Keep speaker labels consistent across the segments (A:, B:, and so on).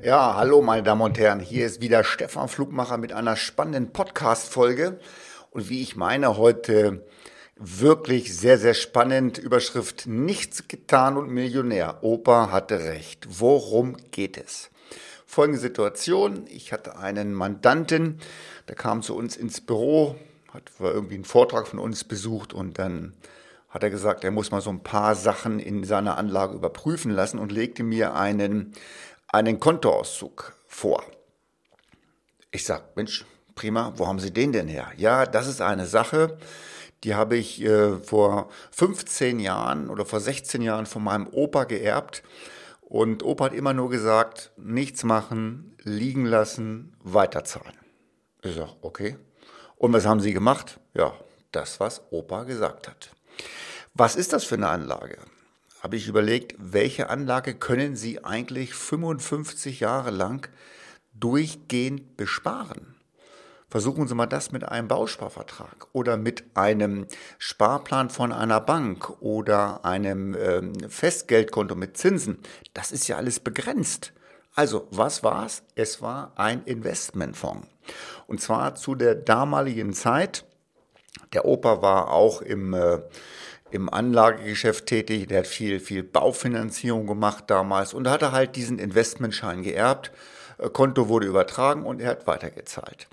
A: Ja, hallo meine Damen und Herren, hier ist wieder Stefan Flugmacher mit einer spannenden Podcast-Folge. Und wie ich meine, heute wirklich sehr, sehr spannend. Überschrift Nichts getan und Millionär. Opa hatte recht. Worum geht es? Folgende Situation. Ich hatte einen Mandanten, der kam zu uns ins Büro, hat irgendwie einen Vortrag von uns besucht und dann hat er gesagt, er muss mal so ein paar Sachen in seiner Anlage überprüfen lassen und legte mir einen, einen Kontoauszug vor. Ich sag, Mensch, prima, wo haben Sie den denn her? Ja, das ist eine Sache, die habe ich äh, vor 15 Jahren oder vor 16 Jahren von meinem Opa geerbt. Und Opa hat immer nur gesagt, nichts machen, liegen lassen, weiterzahlen. Ich sage, okay. Und was haben Sie gemacht? Ja, das, was Opa gesagt hat. Was ist das für eine Anlage? Habe ich überlegt, welche Anlage können Sie eigentlich 55 Jahre lang durchgehend besparen? Versuchen Sie mal das mit einem Bausparvertrag oder mit einem Sparplan von einer Bank oder einem ähm, Festgeldkonto mit Zinsen. Das ist ja alles begrenzt. Also, was war es? Es war ein Investmentfonds. Und zwar zu der damaligen Zeit. Der Opa war auch im, äh, im Anlagegeschäft tätig. Der hat viel, viel Baufinanzierung gemacht damals und hatte halt diesen Investmentschein geerbt. Äh, Konto wurde übertragen und er hat weitergezahlt.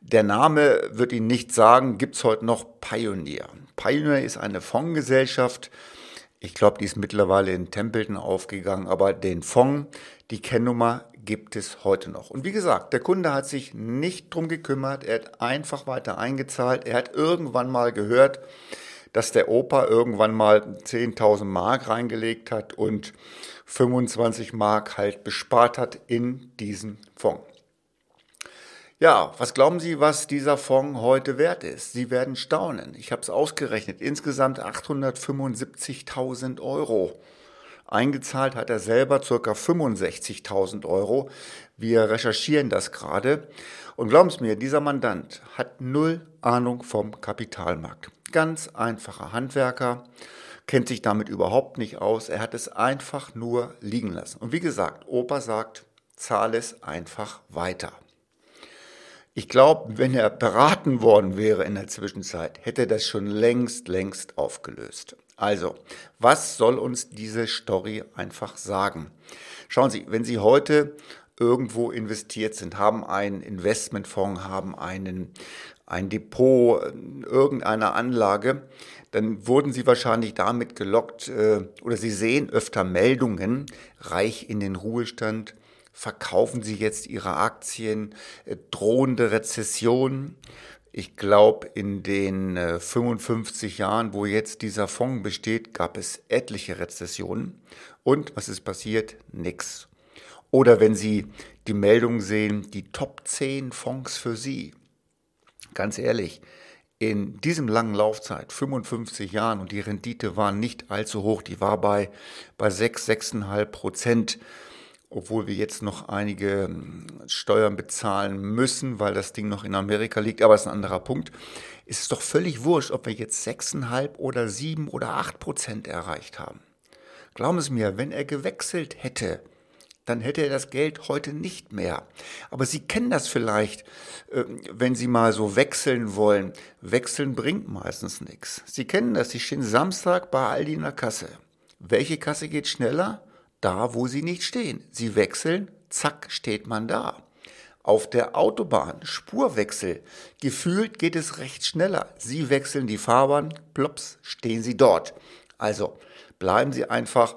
A: Der Name wird Ihnen nicht sagen, gibt es heute noch Pioneer. Pioneer ist eine Fondsgesellschaft. Ich glaube, die ist mittlerweile in Templeton aufgegangen, aber den Fonds, die Kennnummer gibt es heute noch. Und wie gesagt, der Kunde hat sich nicht drum gekümmert, er hat einfach weiter eingezahlt. Er hat irgendwann mal gehört, dass der Opa irgendwann mal 10.000 Mark reingelegt hat und 25 Mark halt bespart hat in diesen Fonds. Ja, was glauben Sie, was dieser Fonds heute wert ist? Sie werden staunen. Ich habe es ausgerechnet. Insgesamt 875.000 Euro. Eingezahlt hat er selber ca. 65.000 Euro. Wir recherchieren das gerade. Und glauben Sie mir, dieser Mandant hat null Ahnung vom Kapitalmarkt. Ganz einfacher Handwerker, kennt sich damit überhaupt nicht aus. Er hat es einfach nur liegen lassen. Und wie gesagt, Opa sagt, zahle es einfach weiter. Ich glaube, wenn er beraten worden wäre in der Zwischenzeit, hätte er das schon längst, längst aufgelöst. Also, was soll uns diese Story einfach sagen? Schauen Sie, wenn Sie heute irgendwo investiert sind, haben einen Investmentfonds, haben einen, ein Depot, irgendeine Anlage, dann wurden Sie wahrscheinlich damit gelockt äh, oder Sie sehen öfter Meldungen, reich in den Ruhestand, verkaufen Sie jetzt Ihre Aktien, äh, drohende Rezession. Ich glaube, in den 55 äh, Jahren, wo jetzt dieser Fonds besteht, gab es etliche Rezessionen. Und was ist passiert? Nix. Oder wenn Sie die Meldung sehen, die Top 10 Fonds für Sie. Ganz ehrlich, in diesem langen Laufzeit, 55 Jahren, und die Rendite war nicht allzu hoch, die war bei, bei 6, 6,5 Prozent, obwohl wir jetzt noch einige hm, Steuern bezahlen müssen, weil das Ding noch in Amerika liegt, aber das ist ein anderer Punkt, ist es doch völlig wurscht, ob wir jetzt 6,5 oder 7 oder 8 Prozent erreicht haben. Glauben Sie mir, wenn er gewechselt hätte, dann hätte er das Geld heute nicht mehr. Aber Sie kennen das vielleicht, ähm, wenn Sie mal so wechseln wollen. Wechseln bringt meistens nichts. Sie kennen das, Sie stehen Samstag bei Aldi in der Kasse. Welche Kasse geht schneller? Da, wo Sie nicht stehen. Sie wechseln, zack, steht man da. Auf der Autobahn, Spurwechsel. Gefühlt geht es recht schneller. Sie wechseln die Fahrbahn, plops, stehen Sie dort. Also bleiben Sie einfach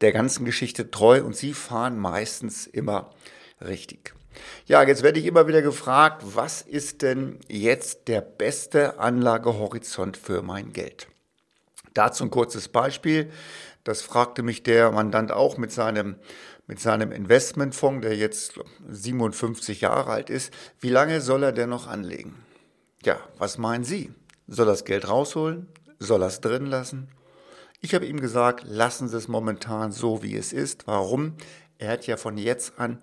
A: der ganzen Geschichte treu und sie fahren meistens immer richtig. Ja, jetzt werde ich immer wieder gefragt, was ist denn jetzt der beste Anlagehorizont für mein Geld? Dazu ein kurzes Beispiel. Das fragte mich der Mandant auch mit seinem, mit seinem Investmentfonds, der jetzt 57 Jahre alt ist. Wie lange soll er denn noch anlegen? Ja, was meinen Sie? Soll er das Geld rausholen? Soll er es drin lassen? Ich habe ihm gesagt, lassen Sie es momentan so, wie es ist. Warum? Er hat ja von jetzt an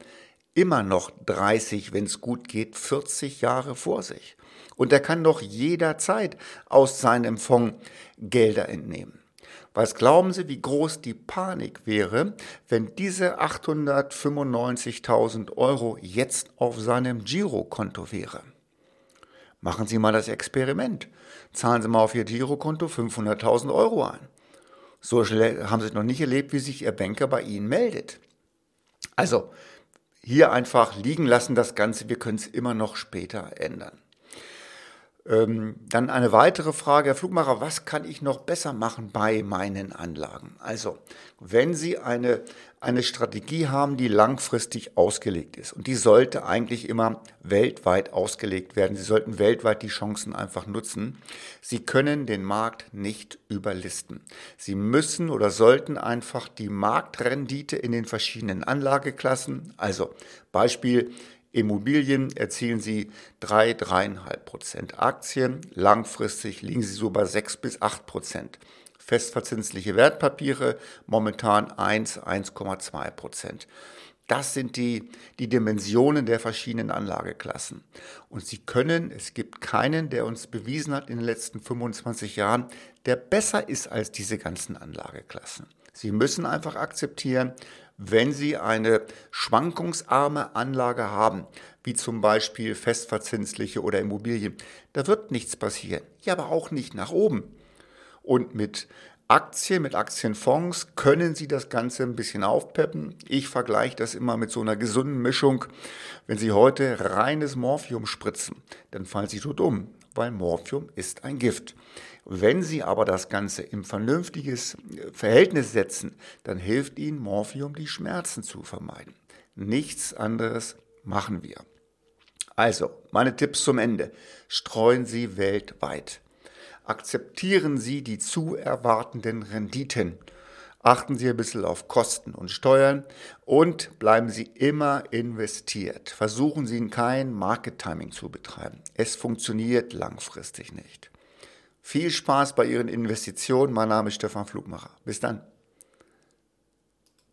A: immer noch 30, wenn es gut geht, 40 Jahre vor sich. Und er kann doch jederzeit aus seinem Fonds Gelder entnehmen. Was glauben Sie, wie groß die Panik wäre, wenn diese 895.000 Euro jetzt auf seinem Girokonto wäre? Machen Sie mal das Experiment. Zahlen Sie mal auf Ihr Girokonto 500.000 Euro ein. So haben Sie noch nicht erlebt, wie sich Ihr Banker bei Ihnen meldet. Also, hier einfach liegen lassen das Ganze, wir können es immer noch später ändern. Ähm, dann eine weitere Frage, Herr Flugmacher, was kann ich noch besser machen bei meinen Anlagen? Also, wenn Sie eine, eine Strategie haben, die langfristig ausgelegt ist, und die sollte eigentlich immer weltweit ausgelegt werden, Sie sollten weltweit die Chancen einfach nutzen. Sie können den Markt nicht überlisten. Sie müssen oder sollten einfach die Marktrendite in den verschiedenen Anlageklassen, also Beispiel, Immobilien erzielen Sie 3, 3,5 Prozent. Aktien langfristig liegen Sie so bei 6 bis 8 Prozent. Festverzinsliche Wertpapiere momentan 1, 1,2 Prozent. Das sind die, die Dimensionen der verschiedenen Anlageklassen. Und Sie können, es gibt keinen, der uns bewiesen hat in den letzten 25 Jahren, der besser ist als diese ganzen Anlageklassen. Sie müssen einfach akzeptieren, wenn Sie eine schwankungsarme Anlage haben, wie zum Beispiel festverzinsliche oder Immobilien, da wird nichts passieren. Ja, aber auch nicht nach oben. Und mit Aktien, mit Aktienfonds können Sie das Ganze ein bisschen aufpeppen. Ich vergleiche das immer mit so einer gesunden Mischung. Wenn Sie heute reines Morphium spritzen, dann fallen Sie tot um, weil Morphium ist ein Gift. Wenn Sie aber das Ganze im vernünftiges Verhältnis setzen, dann hilft Ihnen Morphium, die Schmerzen zu vermeiden. Nichts anderes machen wir. Also, meine Tipps zum Ende. Streuen Sie weltweit. Akzeptieren Sie die zu erwartenden Renditen. Achten Sie ein bisschen auf Kosten und Steuern und bleiben Sie immer investiert. Versuchen Sie kein Market Timing zu betreiben. Es funktioniert langfristig nicht. Viel Spaß bei Ihren Investitionen. Mein Name ist Stefan Flugmacher. Bis dann.